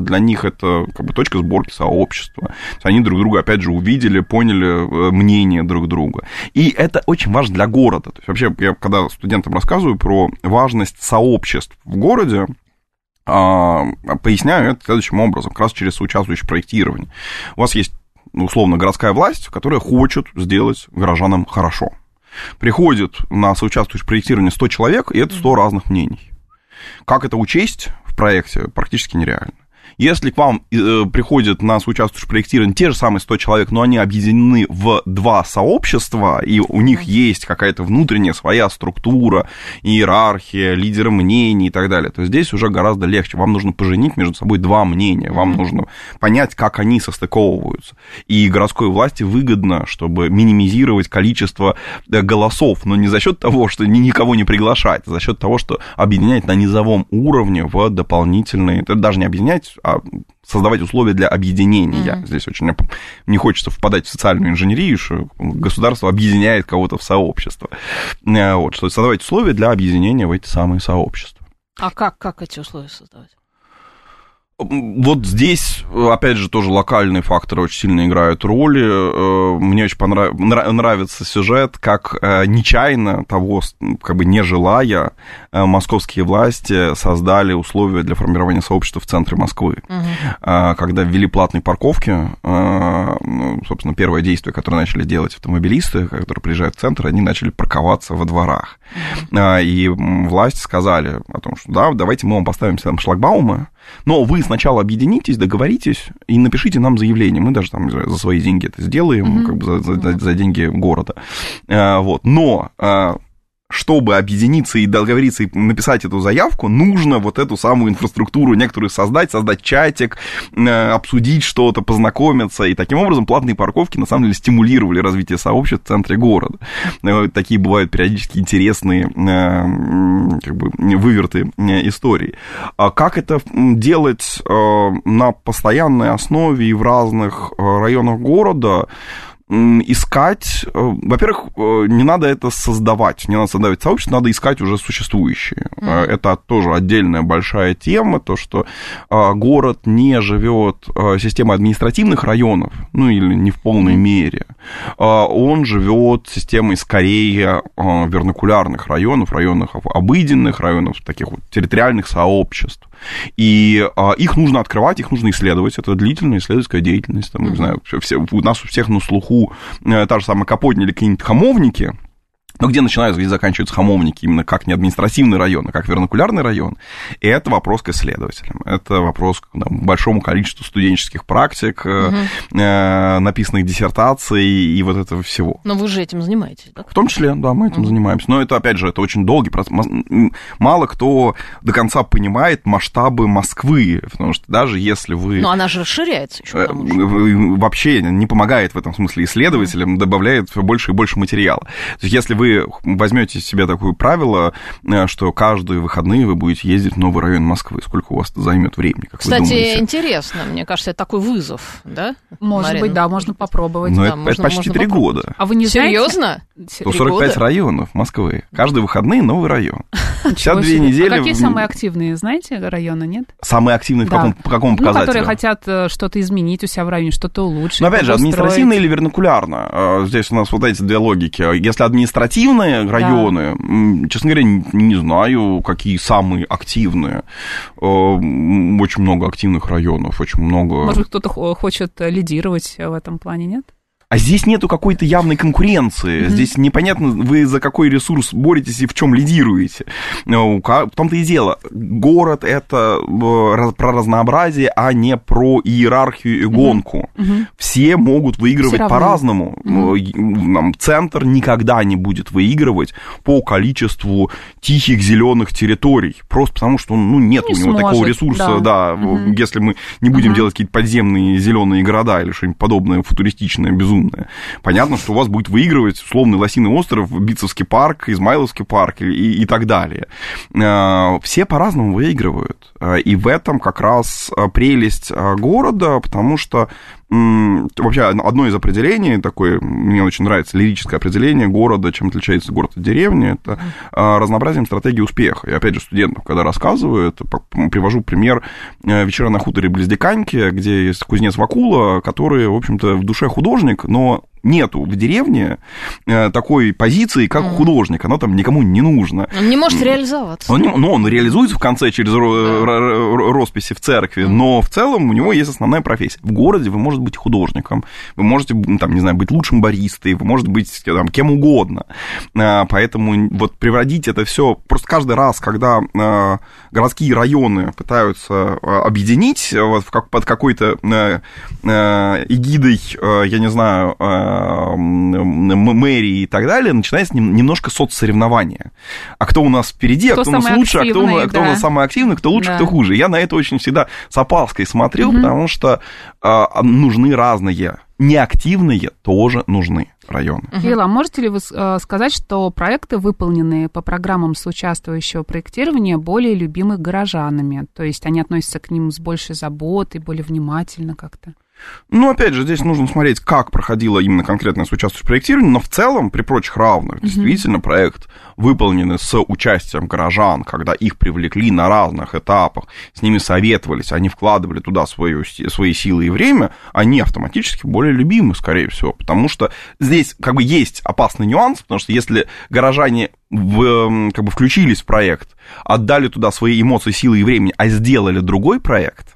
Для них это как бы точка сборки сообщества. Они друг друга, опять же, увидели, поняли э, мнение друг друга. И это очень важно для города. То есть вообще, я когда студентам рассказываю про важность сообществ в городе, а, поясняю это следующим образом, как раз через соучаствующее проектирование. У вас есть, условно, городская власть, которая хочет сделать горожанам хорошо. Приходит на соучаствующее проектирование 100 человек, и это 100 разных мнений. Как это учесть в проекте, практически нереально. Если к вам э, приходят на соучаствующее проектирование те же самые 100 человек, но они объединены в два сообщества, и у них есть какая-то внутренняя своя структура, иерархия, лидеры мнений и так далее, то здесь уже гораздо легче. Вам нужно поженить между собой два мнения, вам mm-hmm. нужно понять, как они состыковываются. И городской власти выгодно, чтобы минимизировать количество э, голосов, но не за счет того, что никого не приглашать, а за счет того, что объединять на низовом уровне в дополнительные, даже не объединять, создавать условия для объединения. Mm-hmm. Здесь очень не хочется впадать в социальную инженерию, что государство объединяет кого-то в сообщество. Э, вот, что создавать условия для объединения в эти самые сообщества. А как, как эти условия создавать? Вот здесь, опять же, тоже локальные факторы очень сильно играют роли. Э, мне очень понрав... нравится сюжет, как э, нечаянно того, как бы не желая, э, московские власти создали условия для формирования сообщества в центре Москвы. Угу. Когда ввели платные парковки, ну, собственно, первое действие, которое начали делать автомобилисты, которые приезжают в центр, они начали парковаться во дворах. Угу. И власти сказали о том, что да, давайте мы вам поставим там шлагбаумы, но вы сначала объединитесь, договоритесь и напишите нам заявление. Мы даже там за свои деньги это сделаем, mm-hmm. как бы за, за, за деньги города. А, вот. Но а, чтобы объединиться и договориться и написать эту заявку, нужно вот эту самую инфраструктуру некоторую создать, создать чатик, э, обсудить что-то, познакомиться. И таким образом платные парковки на самом деле стимулировали развитие сообществ в центре города. Э, такие бывают периодически интересные э, как бы, выверты истории. А как это делать на постоянной основе и в разных районах города? Искать, э, во-первых, э, не надо это создавать, не надо создавать сообщество, надо искать уже существующие. Mm-hmm. Это тоже отдельная большая тема, то, что город не живет системой административных районов, ну или не в полной мере, он живет системой скорее вернокулярных районов, районов обыденных, районов таких вот территориальных сообществ. И а, их нужно открывать, их нужно исследовать. Это длительная исследовательская деятельность. Там, не знаю, все, у нас у всех на слуху э, та же самая Капотня или какие-нибудь хамовники, но где начинаются, где заканчиваются хамовники, именно как не административный район, а как вернокулярный район, и это вопрос к исследователям. Это вопрос к да, большому количеству студенческих практик, угу. э, написанных диссертаций и вот этого всего. Но вы же этим занимаетесь, да? В том числе, да, мы этим угу. занимаемся. Но это, опять же, это очень долгий процесс. Мало кто до конца понимает масштабы Москвы, потому что даже если вы... Но она же расширяется еще, э, Вообще не помогает в этом смысле исследователям, добавляет все больше и больше материала. То есть если вы вы возьмете себе такое правило, э, что каждые выходные вы будете ездить в новый район Москвы, сколько у вас это займет времени, как Кстати, вы думаете? интересно, мне кажется, это такой вызов, да? Может Марина? быть, да, можно попробовать. Но да, это, можно, почти три года. А вы не Серьезно? знаете? 145 районов Москвы. Каждые выходные новый район. 52 недели. А какие самые активные, знаете, районы, нет? Самые активные да. в каком, по какому показателю? Ну, которые хотят э, что-то изменить у себя в районе, что-то улучшить. Но опять же, административно или вернокулярно. Э, здесь у нас вот эти две логики. Если административные районы, да. честно говоря, не знаю, какие самые активные. Э, очень много активных районов, очень много... Может, кто-то хочет лидировать в этом плане, нет? А здесь нету какой-то явной конкуренции. Mm-hmm. Здесь непонятно, вы за какой ресурс боретесь и в чем лидируете. Ну, в том-то и дело. Город это э, про разнообразие, а не про иерархию и гонку. Mm-hmm. Все могут выигрывать по-разному. Mm-hmm. Центр никогда не будет выигрывать по количеству тихих зеленых территорий. Просто потому что ну, нет не у него сможет, такого ресурса. Да. Да, mm-hmm. Если мы не будем mm-hmm. делать какие-то подземные зеленые города или что-нибудь подобное футуристичное, безумное разумное. Понятно, что у вас будет выигрывать условный Лосиный остров, Битцевский парк, Измайловский парк и, и так далее. А, все по-разному выигрывают. А, и в этом как раз а, прелесть города, потому что вообще одно из определений, такое, мне очень нравится лирическое определение города, чем отличается город от деревни, это разнообразием стратегии успеха. И опять же, студентов, когда рассказывают, привожу пример э, вечера на хуторе Близдеканьки, где есть кузнец Вакула, который, в общем-то, в душе художник, но нету в деревне э, такой позиции, как mm. художник. Оно там никому не нужно. Он не может реализоваться. Он не, ну, он реализуется в конце через росписи в церкви, mm. но в целом у него есть основная профессия. В городе вы можете быть художником, вы можете, там, не знаю, быть лучшим баристой, вы можете быть там, кем угодно. Э, поэтому вот превратить это все просто каждый раз, когда э, городские районы пытаются объединить вот, под какой-то эгидой, я не знаю, мэрии и так далее, начинается немножко соцсоревнование. А кто у нас впереди, кто а кто у нас лучше, а кто, да. кто у нас самый активный, кто лучше, да. кто хуже. Я на это очень всегда с опаской смотрел, угу. потому что а, нужны разные. Неактивные тоже нужны районы. Кирилл, а можете ли вы э, сказать, что проекты, выполненные по программам соучаствующего проектирования, более любимы горожанами? То есть они относятся к ним с большей заботой, более внимательно как-то? Ну, опять же, здесь нужно смотреть, как проходило именно конкретное соучаствующее проектирование, но в целом, при прочих равных, mm-hmm. действительно, проект выполненный с участием горожан, когда их привлекли на разных этапах, с ними советовались, они вкладывали туда свою, свои силы и время, они автоматически более любимы, скорее всего, потому что здесь как бы есть опасный нюанс, потому что если горожане в, как бы включились в проект, отдали туда свои эмоции, силы и времени, а сделали другой проект,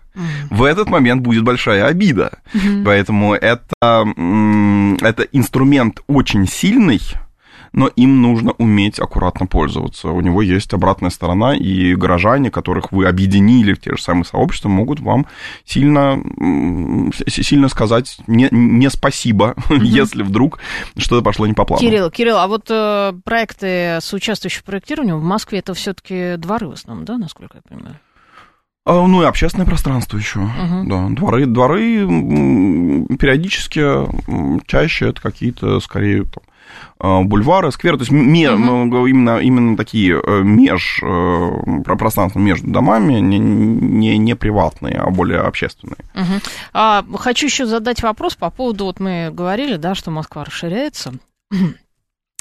в этот момент будет большая обида. Mm-hmm. Поэтому это, это инструмент очень сильный, но им нужно уметь аккуратно пользоваться. У него есть обратная сторона, и горожане, которых вы объединили в те же самые сообщества, могут вам сильно, сильно сказать не, не спасибо, mm-hmm. если вдруг что-то пошло не по плану. Кирилл, Кирилл, а вот э, проекты, соучаствующие в проектировании в Москве, это все-таки дворы в основном, да, насколько я понимаю? А, ну и общественное пространство еще, угу. да. Дворы, дворы периодически чаще это какие-то, скорее, там, а, бульвары, скверы, то есть ме, угу. именно, именно такие э, меж, э, пространства между домами, не, не, не приватные, а более общественные. Угу. А, хочу еще задать вопрос по поводу, вот мы говорили, да, что Москва расширяется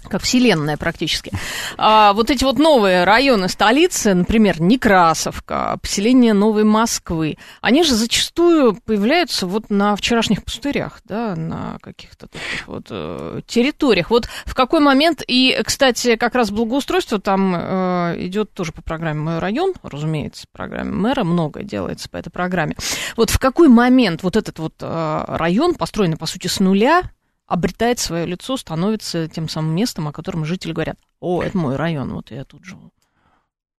как вселенная практически. А, вот эти вот новые районы столицы, например, Некрасовка, поселение Новой Москвы, они же зачастую появляются вот на вчерашних пустырях, да, на каких-то вот э, территориях. Вот в какой момент, и, кстати, как раз благоустройство там э, идет тоже по программе «Мой район», разумеется, программе мэра, многое делается по этой программе. Вот в какой момент вот этот вот э, район, построенный, по сути, с нуля, обретает свое лицо, становится тем самым местом, о котором жители говорят, о, это мой район, вот я тут живу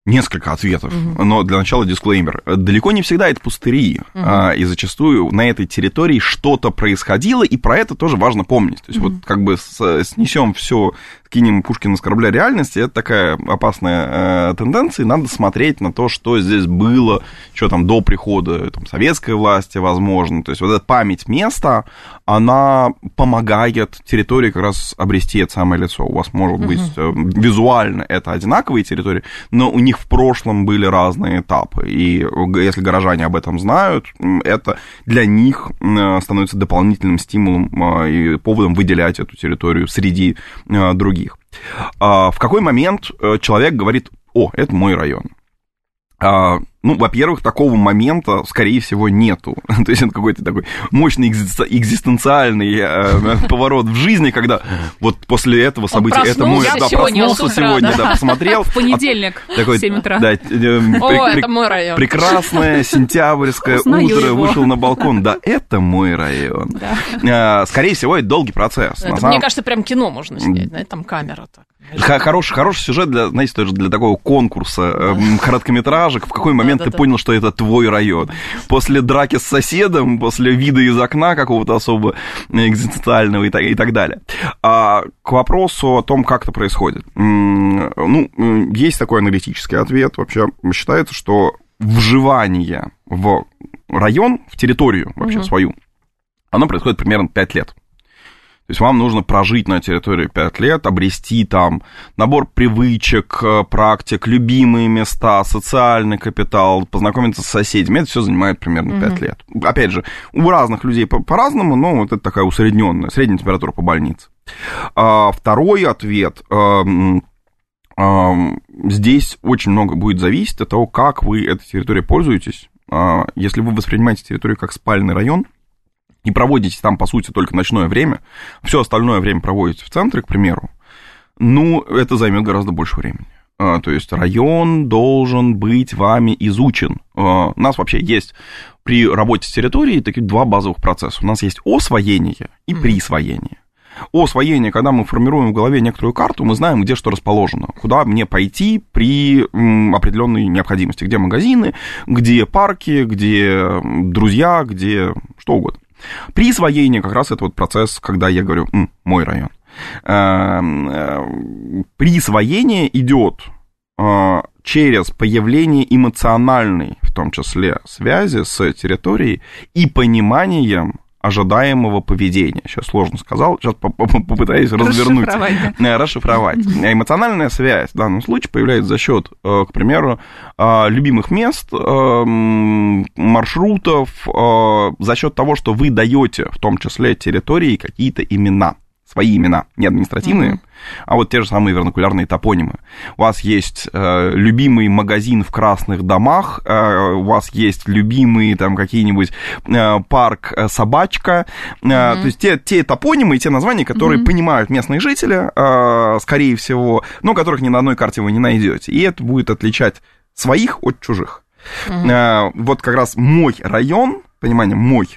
несколько ответов, угу. но для начала дисклеймер. Далеко не всегда это пустыри, угу. а, и зачастую на этой территории что-то происходило, и про это тоже важно помнить. То есть угу. вот как бы снесем все, кинем Пушкина с корабля реальности, это такая опасная э, тенденция, и надо смотреть на то, что здесь было, что там до прихода там, советской власти, возможно. То есть вот эта память места, она помогает территории как раз обрести это самое лицо. У вас может быть э, визуально это одинаковые территории, но у них в прошлом были разные этапы. И если горожане об этом знают, это для них э, становится дополнительным стимулом э, и поводом выделять эту территорию среди э, других. А в какой момент человек говорит, о, это мой район? А, ну, во-первых, такого момента, скорее всего, нету. То есть это какой-то такой мощный экзистенциальный э, поворот в жизни, когда вот после этого события, это мой, да, проснулся сегодня, да, посмотрел. В понедельник, такой, в 7 утра. Да, э, О, это мой район. Прекрасное сентябрьское утро, вышел на балкон, да, это мой район. А, скорее всего, это долгий процесс. Мне кажется, прям кино можно снять, там камера так. Хороший, хороший сюжет для, знаете, для такого конкурса э, короткометражек. В какой момент да, да, ты да. понял, что это твой район? После драки с соседом, после вида из окна какого-то особо экзистенциального и так, и так далее. А к вопросу о том, как это происходит. Ну, есть такой аналитический ответ. Вообще считается, что вживание в район, в территорию вообще угу. свою, оно происходит примерно 5 лет. То есть вам нужно прожить на территории 5 лет, обрести там набор привычек, э, практик, любимые места, социальный капитал, познакомиться с соседями. Это все занимает примерно 5 угу. лет. Опять же, у разных людей по- по-разному, но вот это такая усредненная, средняя температура по больнице. А, второй ответ. А, а, здесь очень много будет зависеть от того, как вы этой территорией пользуетесь. А, если вы воспринимаете территорию как спальный район, и проводите там, по сути, только ночное время, все остальное время проводите в центре, к примеру, ну, это займет гораздо больше времени. А, то есть район должен быть вами изучен. А, у нас вообще есть при работе с территорией такие два базовых процесса. У нас есть освоение и присвоение. Освоение, когда мы формируем в голове некоторую карту, мы знаем, где что расположено, куда мне пойти при определенной необходимости, где магазины, где парки, где друзья, где что угодно. Присвоение как раз это вот процесс, когда я говорю М, мой район. Эм, э, присвоение идет э, через появление эмоциональной, в том числе, связи с территорией и пониманием ожидаемого поведения. Сейчас сложно сказал, сейчас попытаюсь развернуть. Расшифровать. Да. Э, расшифровать. Эмоциональная связь в данном случае появляется за счет, э, к примеру, э, любимых мест, маршрутов, за счет того, что вы даете, в том числе территории, какие-то имена свои имена, не административные, mm-hmm. а вот те же самые вернокулярные топонимы. У вас есть э, любимый магазин в красных домах, э, у вас есть любимый там какие-нибудь э, парк э, собачка, э, mm-hmm. то есть те, те топонимы и те названия, которые mm-hmm. понимают местные жители, э, скорее всего, но которых ни на одной карте вы не найдете. И это будет отличать своих от чужих. Mm-hmm. Э, вот как раз мой район, понимание мой,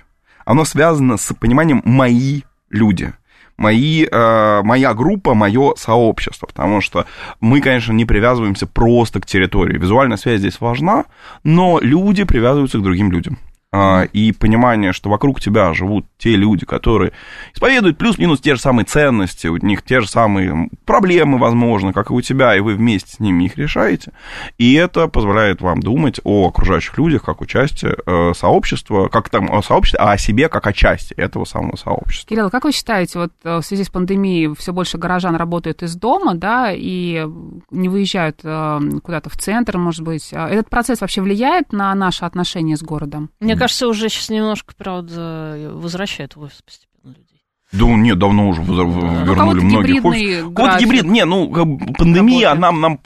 оно связано с пониманием мои люди мои, э, моя группа, мое сообщество, потому что мы, конечно, не привязываемся просто к территории. Визуальная связь здесь важна, но люди привязываются к другим людям. А, и понимание, что вокруг тебя живут те люди, которые исповедуют плюс-минус те же самые ценности, у них те же самые проблемы, возможно, как и у тебя, и вы вместе с ними их решаете. И это позволяет вам думать о окружающих людях как о части э, сообщества, как там о сообществе, а о себе как о части этого самого сообщества. Кирилл, как вы считаете, вот э, в связи с пандемией все больше горожан работают из дома, да, и не выезжают э, куда-то в центр, может быть. Этот процесс вообще влияет на наши отношения с городом? Мне кажется, уже сейчас немножко, правда, возвращает в офис постепенно людей. Да нет, давно уже вернули ну, многих. Вот гибрид, не, ну пандемия нам нам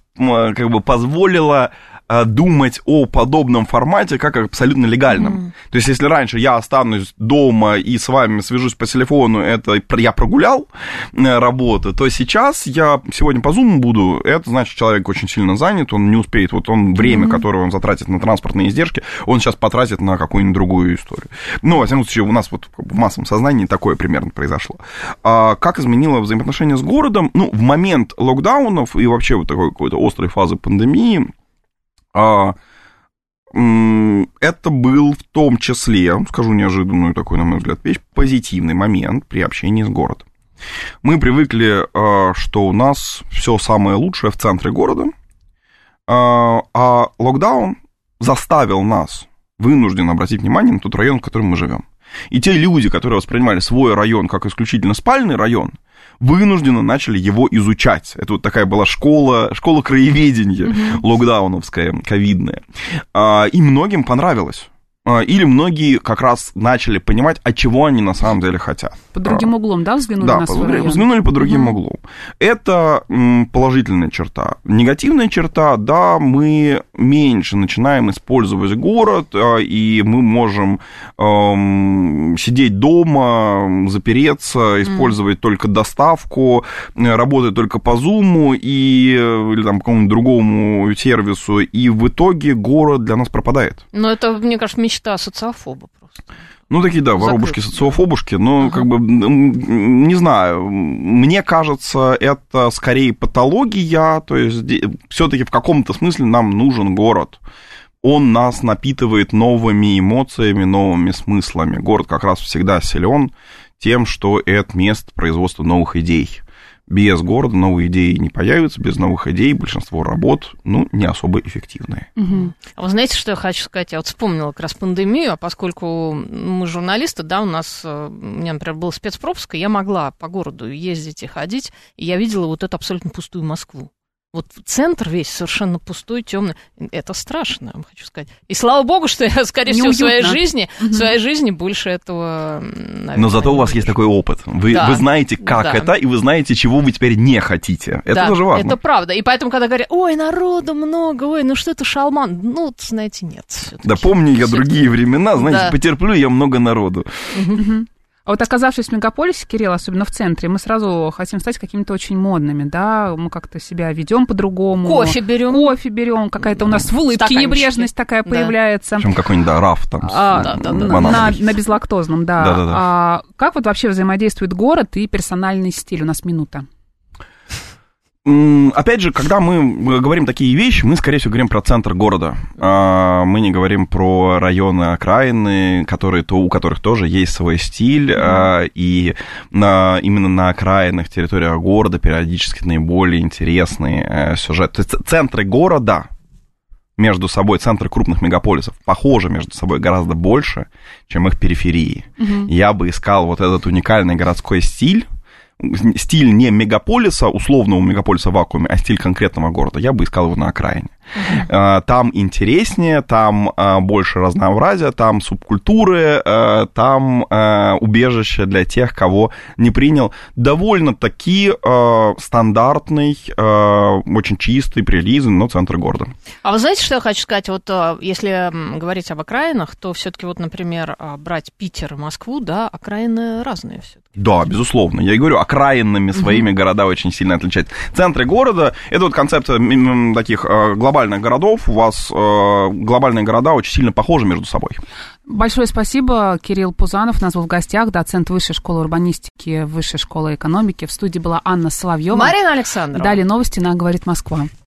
как бы позволила думать о подобном формате как абсолютно легальном. Mm. То есть, если раньше я останусь дома и с вами свяжусь по телефону, это я прогулял э, работу, то сейчас я сегодня по Zoom буду, это значит, человек очень сильно занят, он не успеет, вот он время, mm. которое он затратит на транспортные издержки, он сейчас потратит на какую-нибудь другую историю. Ну, во всяком случае, у нас вот в массовом сознании такое примерно произошло. А как изменило взаимоотношения с городом? Ну, в момент локдаунов и вообще вот такой какой-то острой фазы пандемии, это был в том числе, скажу неожиданную такой, на мой взгляд, вещь, позитивный момент при общении с городом. Мы привыкли, а, что у нас все самое лучшее в центре города, а, а локдаун заставил нас вынужден обратить внимание на тот район, в котором мы живем. И те люди, которые воспринимали свой район как исключительно спальный район, вынужденно начали его изучать. Это вот такая была школа, школа краеведения, mm-hmm. локдауновская, ковидная. А, и многим понравилось. А, или многие как раз начали понимать, от чего они на самом деле хотят. Под другим углом, да, взглянули да, на свой район? взглянули под другим угу. углом. Это положительная черта. Негативная черта, да, мы меньше начинаем использовать город, а, и мы можем эм, сидеть дома, запереться, использовать mm. только доставку, работать только по Zoom и, или там какому-нибудь другому сервису, и в итоге город для нас пропадает. Но это, мне кажется, мечта мечта социофоба просто. Ну, такие, да, воробушки, социофобушки, но, uh-huh. как бы, не знаю, мне кажется, это скорее патология, то есть все-таки в каком-то смысле нам нужен город. Он нас напитывает новыми эмоциями, новыми смыслами. Город как раз всегда силен тем, что это место производства новых идей без города новые идеи не появятся, без новых идей большинство работ, ну, не особо эффективные. Угу. А вы знаете, что я хочу сказать? Я вот вспомнила как раз пандемию, а поскольку мы журналисты, да, у нас, э, у меня, например, был спецпропуск, и я могла по городу ездить и ходить, и я видела вот эту абсолютно пустую Москву. Вот центр весь совершенно пустой, темный. Это страшно, я вам хочу сказать. И слава богу, что я, скорее всего, в своей жизни, в своей жизни больше этого. Наверное, Но зато у вас есть такой опыт. Вы, да. вы знаете, как да. это, и вы знаете, чего вы теперь не хотите. Это да, тоже важно. Это правда. И поэтому, когда говорят, ой, народу много, ой, ну что это шалман? Ну, знаете, нет. Да помню я другие времена, знаете, да. потерплю я много народу. А вот оказавшись в мегаполисе, Кирилл, особенно в центре, мы сразу хотим стать какими-то очень модными, да, мы как-то себя ведем по-другому. Кофе берем. Кофе берем, какая-то у нас в улыбке небрежность такая да. появляется. Причем какой-нибудь, да, раф там. А, да, да, да, на, на безлактозном, да. да, да, да. А, как вот вообще взаимодействует город и персональный стиль? У нас минута. Опять же, когда мы говорим такие вещи, мы, скорее всего, говорим про центр города. А, мы не говорим про районы окраины, которые, то, у которых тоже есть свой стиль, mm-hmm. и на, именно на окраинных территориях города периодически наиболее интересные э, сюжеты. Центры города между собой, центры крупных мегаполисов, похожи между собой гораздо больше, чем их периферии. Mm-hmm. Я бы искал вот этот уникальный городской стиль, стиль не мегаполиса, условного мегаполиса в вакууме, а стиль конкретного города, я бы искал его на окраине. Uh-huh. Там интереснее, там а, больше разнообразия, там субкультуры, а, там убежище для тех, кого не принял. Довольно-таки стандартный, очень чистый, прилизанный, но центр города. А вы знаете, что я хочу сказать? Вот если говорить об окраинах, то все-таки вот, например, брать Питер и Москву, да, окраины разные все. Да, безусловно. Я и говорю, окраинными своими угу. города очень сильно отличаются. Центры города, это вот концепция таких глобальных глобальных городов, у вас э, глобальные города очень сильно похожи между собой. Большое спасибо. Кирилл Пузанов у нас был в гостях, доцент Высшей школы урбанистики, Высшей школы экономики. В студии была Анна Соловьева. Марина Александровна. Далее новости на «Говорит Москва».